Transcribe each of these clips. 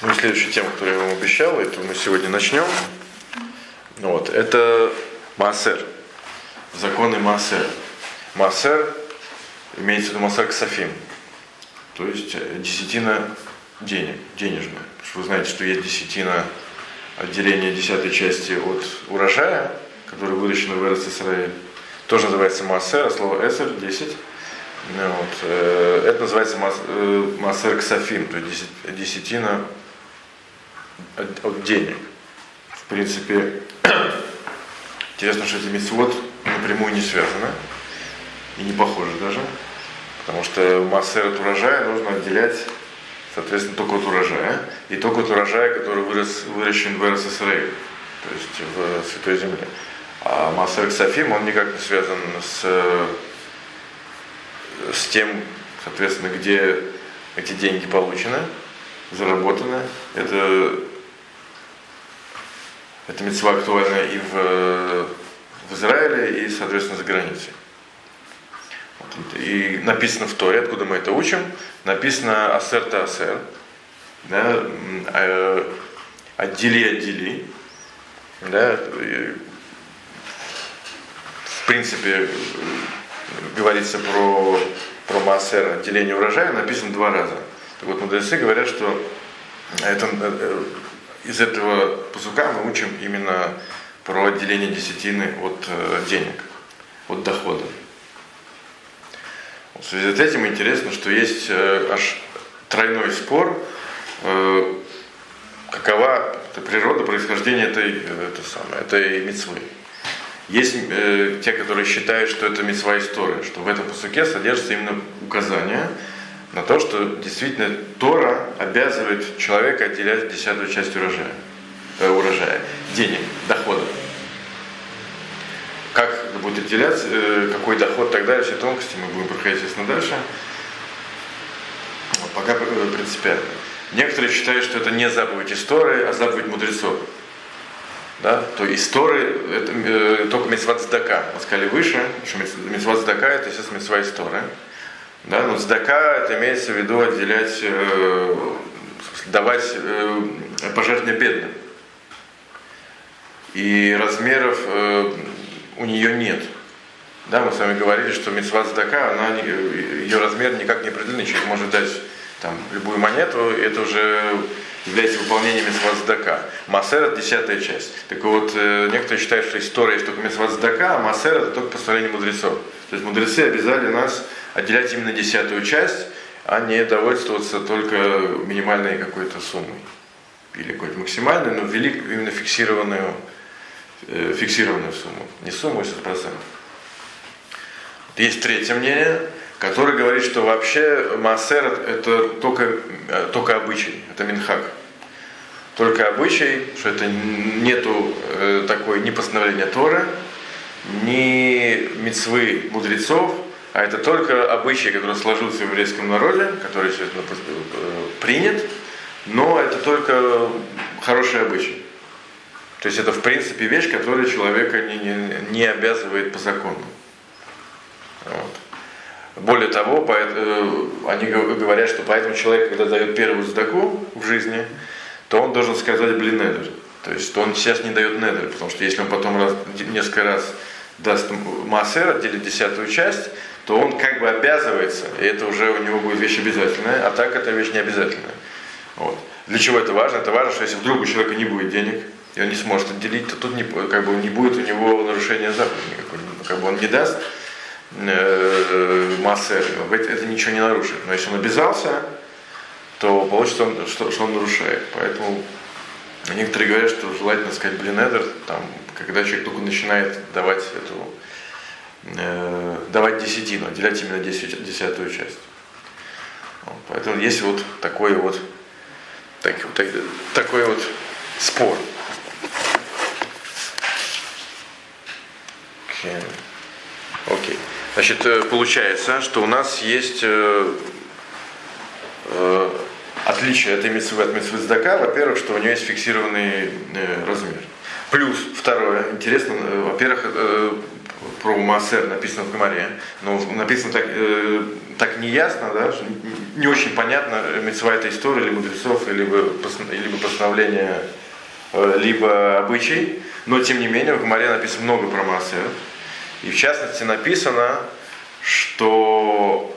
Ну, следующая тема, которую я вам обещал, это мы сегодня начнем. Вот, это Маасер. Законы Маасер. Маасер имеется в виду Маасер Ксафим. То есть э, десятина денег, денежная. Потому что вы знаете, что есть десятина отделения десятой части от урожая, который выращен в РССР. Тоже называется Маасер, а слово Эсер 10. Ну, вот, э, это называется э, Маасер Ксафим, то есть десятина от, от денег. В принципе, интересно, что эти мецвод напрямую не связаны и не похожи даже, потому что массер от урожая нужно отделять, соответственно, только от урожая, и только от урожая, который вырос, выращен в РССР, то есть в Святой Земле. А массер Ксафим, он никак не связан с, с тем, соответственно, где эти деньги получены, заработаны. Это, это мецва актуальна и в, в Израиле, и, соответственно, за границей. И написано в Торе, откуда мы это учим, написано асер-та асер, да, э, отдели, отдели, да, в принципе, говорится про, про массер, отделение урожая, написано два раза. Так вот, мудрецы говорят, что это, э, из этого пасука мы учим именно про отделение десятины от э, денег, от дохода. В связи с этим интересно, что есть э, аж тройной спор, какова природа происхождения этой, это самое, этой мецвы. Есть э, те, которые считают, что это мецва история, что в этом посуке содержится именно указание на то, что действительно Тора обязывает человека отделять десятую часть урожая, э, урожая денег, дохода. Как будет отделяться, э, какой доход далее, все тонкости мы будем проходить, естественно, дальше. Пока э, принципиально. Некоторые считают, что это не заповедь истории, а заповедь мудрецов. Да? То истории, это э, только мецват здака. Мы сказали выше, что мецват здака это, естественно, мецва история. Да, но сдака это имеется в виду отделять, э, давать э, пожертвования бедным. И размеров э, у нее нет. Да, мы с вами говорили, что мецва сдака, она, ее размер никак не определенный, человек может дать там, любую монету, это уже является выполнением мецва сдака. Массер десятая часть. Так вот, э, некоторые считают, что история есть только мецва сдака, а массер это только постановление мудрецов. То есть мудрецы обязали нас отделять именно десятую часть, а не довольствоваться только минимальной какой-то суммой. Или какой-то максимальной, но ввели именно фиксированную, э, фиксированную сумму. Не сумму, а 100%. Есть третье мнение, которое говорит, что вообще массер это только, э, только обычай, это минхак. Только обычай, что это нету э, такой ни постановления Торы, ни мецвы мудрецов, а это только обычай, который сложился в еврейском народе, который естественно, э, принят, но это только хороший обычай. То есть это в принципе вещь, которая человека не, не, не обязывает по закону. Вот. Более того, э, они говорят, что поэтому человек, когда дает первую сдаку в жизни, то он должен сказать блин недер. То есть что он сейчас не дает недер, потому что если он потом раз, несколько раз даст массер, отделит десятую часть, то он как бы обязывается, и это уже у него будет вещь обязательная, а так это вещь не обязательная. Вот. Для чего это важно? Это важно, что если вдруг у человека не будет денег, и он не сможет отделить, то тут не, как бы не будет у него нарушения заповеди никакой. Как бы он не даст э, массер, это ничего не нарушит. Но если он обязался, то получится, что, что он нарушает. Поэтому некоторые говорят, что желательно сказать блинедер, там, когда человек только начинает давать эту э, давать десятину, отделять именно десятую часть. Вот, поэтому есть вот такой вот так, так, такой вот спор. Окей. Okay. Okay. Значит, э, получается, что у нас есть э, отличие этой митцвы от митцвы сдака. Во-первых, что у нее есть фиксированный э, размер. Плюс, второе, интересно, э, во-первых, э, про Массер написано в Гамаре, но написано так, э, так не ясно, да, что не очень понятно, мецва это история или мудрецов, либо, либо постановление, э, либо обычай, но тем не менее в Гмаре написано много про Маасер. И в частности написано, что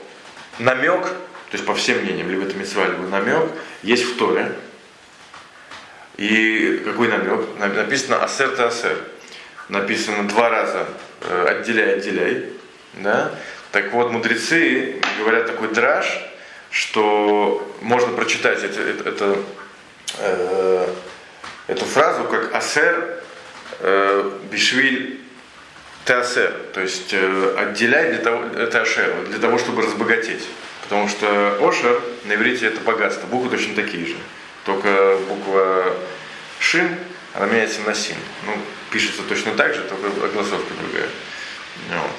намек, то есть по всем мнениям, либо это мецва, либо намек, есть в Торе. И какой намек? Написано асер асер. Написано два раза э, отделяй, отделяй. Да? Так вот, мудрецы говорят такой драж, что можно прочитать это, это, это, э, эту фразу как асер э, бишвиль теасер, то есть э, отделяй для того, это ашер, для того, чтобы разбогатеть. Потому что ошер на иврите это богатство, буквы точно такие же. Только буква шин, она меняется на син. Ну, пишется точно так же, только огласовка другая. Вот.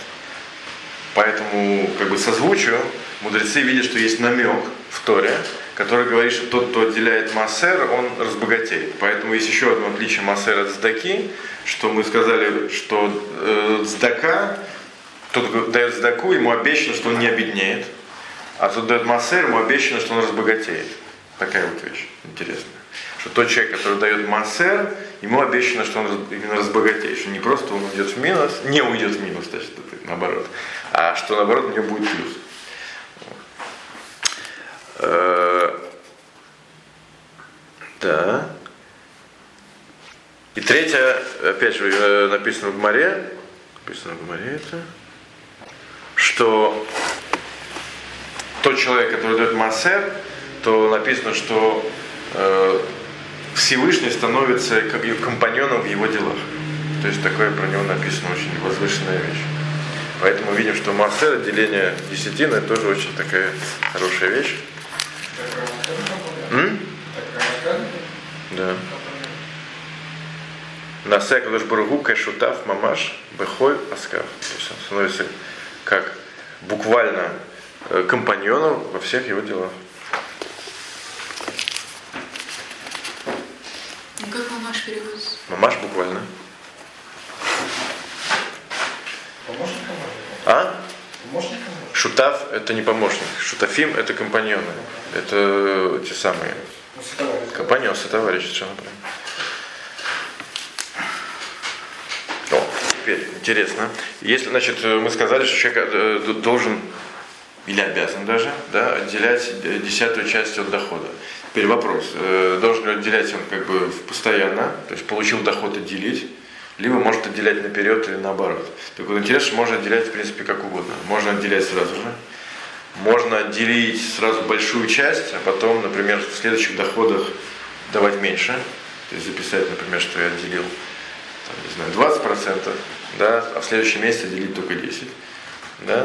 Поэтому как бы созвучию мудрецы видят, что есть намек в Торе, который говорит, что тот, кто отделяет массер, он разбогатеет. Поэтому есть еще одно отличие массера от здаки, что мы сказали, что э, здака, тот, кто дает здаку, ему обещано, что он не обеднеет, а тот дает массер, ему обещано, что он разбогатеет. Такая вот вещь интересная. Что тот человек, который дает массер, ему обещано, что он именно разбогатеет, что не просто он уйдет в минус, не уйдет в минус, значит, наоборот, а что наоборот у него будет плюс. Э, да. И третье, опять же, э, написано в море, написано в море это, что тот человек, который дает массер, то написано, что э, Всевышний становится компаньоном в его делах. То есть такое про него написано очень возвышенная вещь. Поэтому видим, что массер, отделение десятины, тоже очень такая хорошая вещь. М? Да. Насе Кадош Баругу Кашутав Мамаш Бехоль Аскав. То есть он становится как буквально компаньоном во всех его делах. Ну, как мамаш переводится? Мамаш буквально. Помощник А? Помощник Шутав это не помощник. Шутафим это компаньоны. Это те самые. Компаньон, товарищ, совершенно правильно. О, теперь интересно. Если, значит, мы сказали, что человек э, должен или обязан даже, да, отделять десятую часть от дохода. Теперь вопрос, э, должен ли отделять он как бы постоянно, то есть получил доход отделить, либо может отделять наперед или наоборот. Так вот интересно, что можно отделять в принципе как угодно. Можно отделять сразу же, можно отделить сразу большую часть, а потом, например, в следующих доходах давать меньше. То есть записать, например, что я отделил там, не знаю, 20%, да, а в следующем месяце делить только 10%. Да?